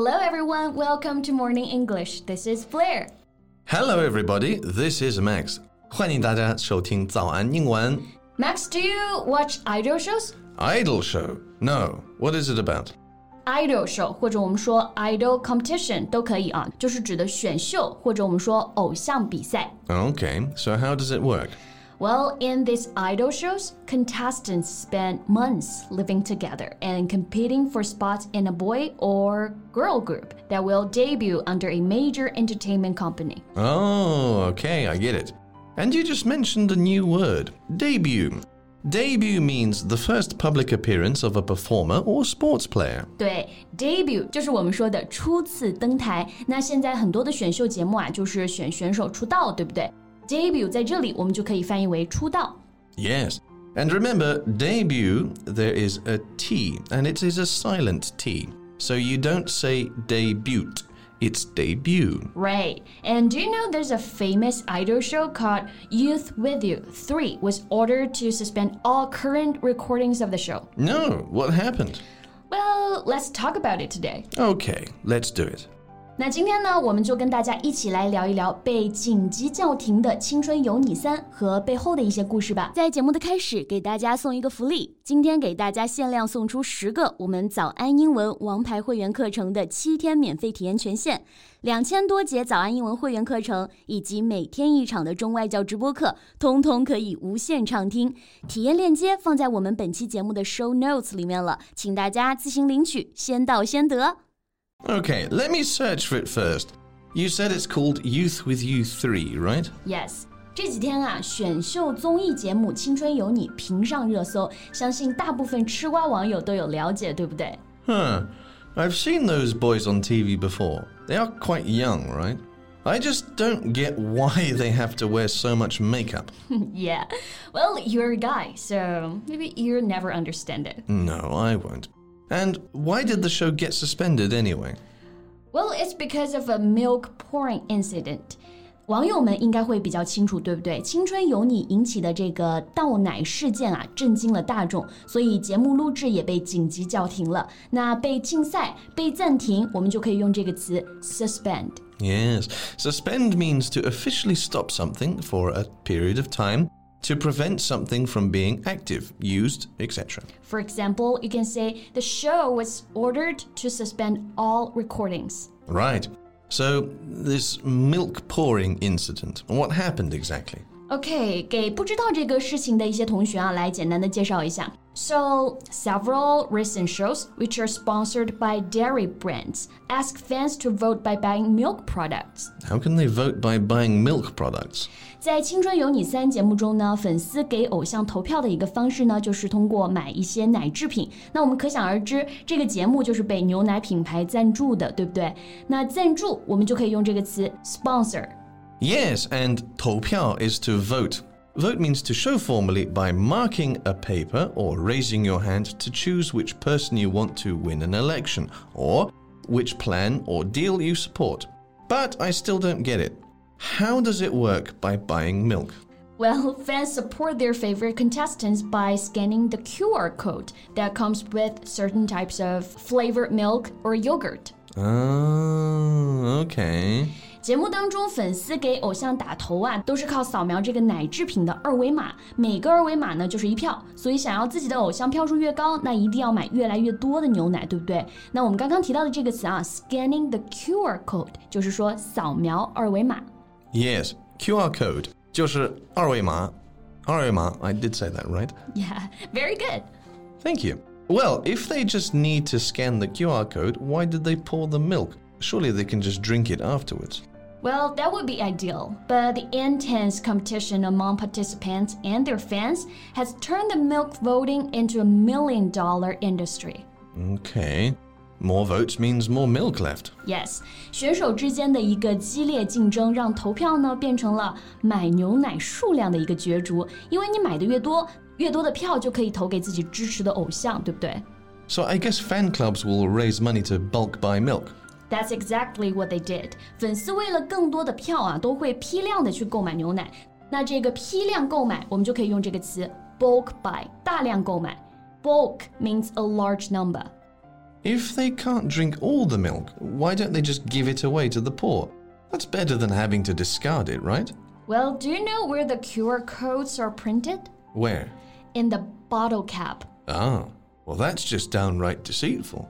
Hello, everyone. Welcome to Morning English. This is Blair. Hello, everybody. This is Max. 欢迎大家收听早安英文。Max, do you watch idol shows? Idol show? No. What is it about? idol show，或者我们说 idol competition 都可以啊，就是指的选秀，或者我们说偶像比赛。Okay, so how does it work? Well, in these idol shows, contestants spend months living together and competing for spots in a boy or girl group that will debut under a major entertainment company. Oh, okay, I get it. And you just mentioned a new word debut. Debut means the first public appearance of a performer or sports player. 对，debut 就是我们说的初次登台。那现在很多的选秀节目啊，就是选选手出道，对不对 ？debut 在这里我们就可以翻译为出道。 Yes. And remember, debut, there is a T, and it is a silent T. So you don't say debut, it's debut. Right. And do you know there's a famous idol show called Youth With You 3 was ordered to suspend all current recordings of the show. No, what happened? Well, let's talk about it today. Okay, let's do it. 那今天呢，我们就跟大家一起来聊一聊被紧急叫停的《青春有你三》和背后的一些故事吧。在节目的开始，给大家送一个福利，今天给大家限量送出十个我们早安英文王牌会员课程的七天免费体验权限，两千多节早安英文会员课程以及每天一场的中外教直播课，通通可以无限畅听。体验链接放在我们本期节目的 show notes 里面了，请大家自行领取，先到先得。Okay, let me search for it first. You said it's called Youth with You 3, right? Yes，这几天啊，选秀综艺节目《青春有你》频上热搜，相信大部分吃瓜网友都有了解，对不对？ Huh. I've seen those boys on TV before. They are quite young, right? I just don't get why they have to wear so much makeup. Yeah. Well, you're a guy, so maybe you'll never understand it. No, I won't. And why did the show get suspended anyway? Well, it's because of a milk pouring incident. 网友们应该会比较清楚，对不对？《青春有你》引起的这个倒奶事件啊，震惊了大众，所以节目录制也被紧急叫停了。那被禁赛、被暂停，我们就可以用这个词 suspend。 Yes, suspend means to officially stop something for a period of time to prevent something from being active, used, etc. For example, you can say the show was ordered to suspend all recordings. Right. So, this milk pouring incident, what happened exactly? OK，给不知道这个事情的一些同学啊，来简单的介绍一下。So, several recent shows, which are sponsored by dairy brands, ask fans to vote by buying milk products. How can they vote by buying milk products? 在《青春有你三》节目中呢，粉丝给偶像投票的一个方式呢，就是通过买一些奶制品。那我们可想而知，这个节目就是被牛奶品牌赞助的，对不对？那赞助我们就可以用这个词 sponsor。 Yes, and 投票 is to vote. Vote means to show formally by marking a paper or raising your hand to choose which person you want to win an election or which plan or deal you support. But I still don't get it. How does it work by buying milk? Well, fans support their favorite contestants by scanning the QR code that comes with certain types of flavored milk or yogurt. Oh, okay. 节目当中，粉丝给偶像打头啊，都是靠扫描这个奶制品的二维码，每个二维码呢就是一票，所以想要自己的偶像票数越高，那一定要买越来越多的牛奶，对不对？那我们刚刚提到的这个词啊，scanning the QR code，就是说扫描二维码。 Yes, QR code. 就是二维码。二维码, I did say that, right? Yeah, very good. Thank you. Well, if they just need to scan the QR code, why did they pour the milk? Surely they can just drink it afterwards. Well, that would be ideal, but the intense competition among participants and their fans has turned the milk voting into a million dollar industry. Okay. More votes means more milk left. Yes，选手之间的一个激烈竞争，让投票呢变成了买牛奶数量的一个角逐。因为你买的越多，越多的票就可以投给自己支持的偶像，对不对 So I guess fan clubs will raise money to bulk buy milk. ？That's exactly what they did。粉丝为了更多的票啊，都会批量的去购买牛奶。那这个批量购买，我们就可以用这个词 bulk buy，大量购买。Bulk means a large number。 If they can't drink all the milk, why don't they just give it away to the poor? That's better than having to discard it, right? Well, do you know where the QR codes are printed? Where? In the bottle cap. Ah, well, that's just downright deceitful.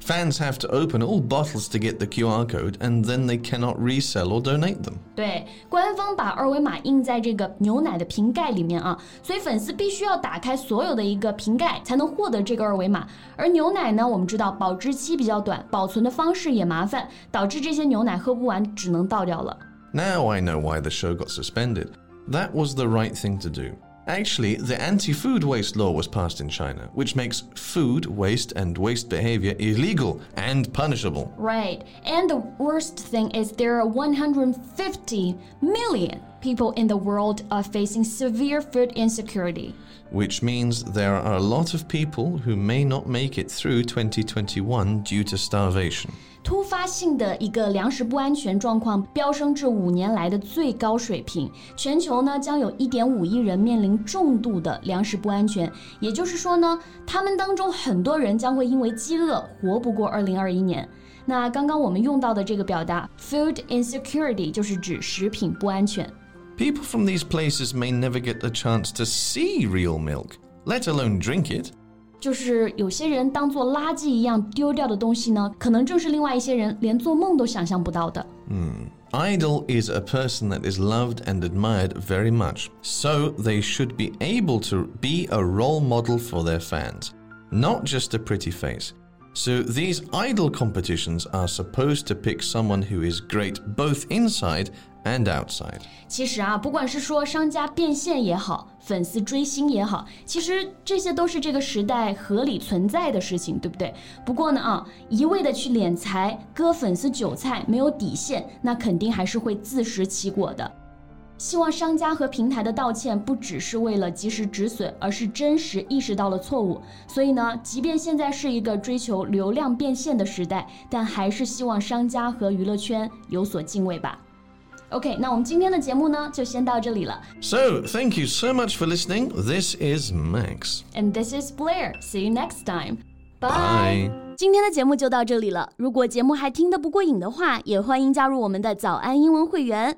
Fans have to open all bottles to get the QR code and then they cannot resell or donate them. 对，官方把二维码印在这个牛奶的瓶盖里面啊，所以粉丝必须要打开所有的一个瓶盖才能获得这个二维码。而牛奶呢，我们知道保质期比较短，保存的方式也麻烦，导致这些牛奶喝不完，只能倒掉了。Now I know why the show got suspended. That was the right thing to do. Actually, the anti food waste law was passed in China, which makes food waste and waste behavior illegal and punishable. Right. And the worst thing is there are 150 million people in the world are facing severe food insecurity. Which means there are a lot of people who may not make it through 2021 due to starvation. 突发性的一个粮食不安全状况飙升至五年来的最高水平，全球呢将有一点五亿人面临重度的粮食不安全。也就是说呢，他们当中很多人将会因为饥饿活不过二零二一年。那刚刚我们用到的这个表达 “food insecurity” 就是指食品不安全。 People from these places may never get the chance to see real milk, let alone drink it. 就是有些人当做垃圾一样丢掉的东西呢，可能正是另外一些人连做梦都想象不到的。嗯，Idol is a person that is loved and admired very much, so they should be able to be a role model for their fans, not just a pretty face. So these idol competitions are supposed to pick someone who is great both inside and outside。其实啊，不管是说商家变现也好，粉丝追星也好，其实这些都是这个时代合理存在的事情，对不对？不过呢啊，一味的去敛财、割粉丝韭菜，没有底线，那肯定还是会自食其果的。希望商家和平台的道歉不只是为了及时止损，而是真实意识到了错误。所以呢，即便现在是一个追求流量变现的时代，但还是希望商家和娱乐圈有所敬畏吧。OK，那我们今天的节目呢，就先到这里了。So thank you so much for listening. This is Max. And this is Blair. See you next time. Bye. 今天的节目就到这里了。如果节目还听得不过瘾的话，也欢迎加入我们的早安英文会员。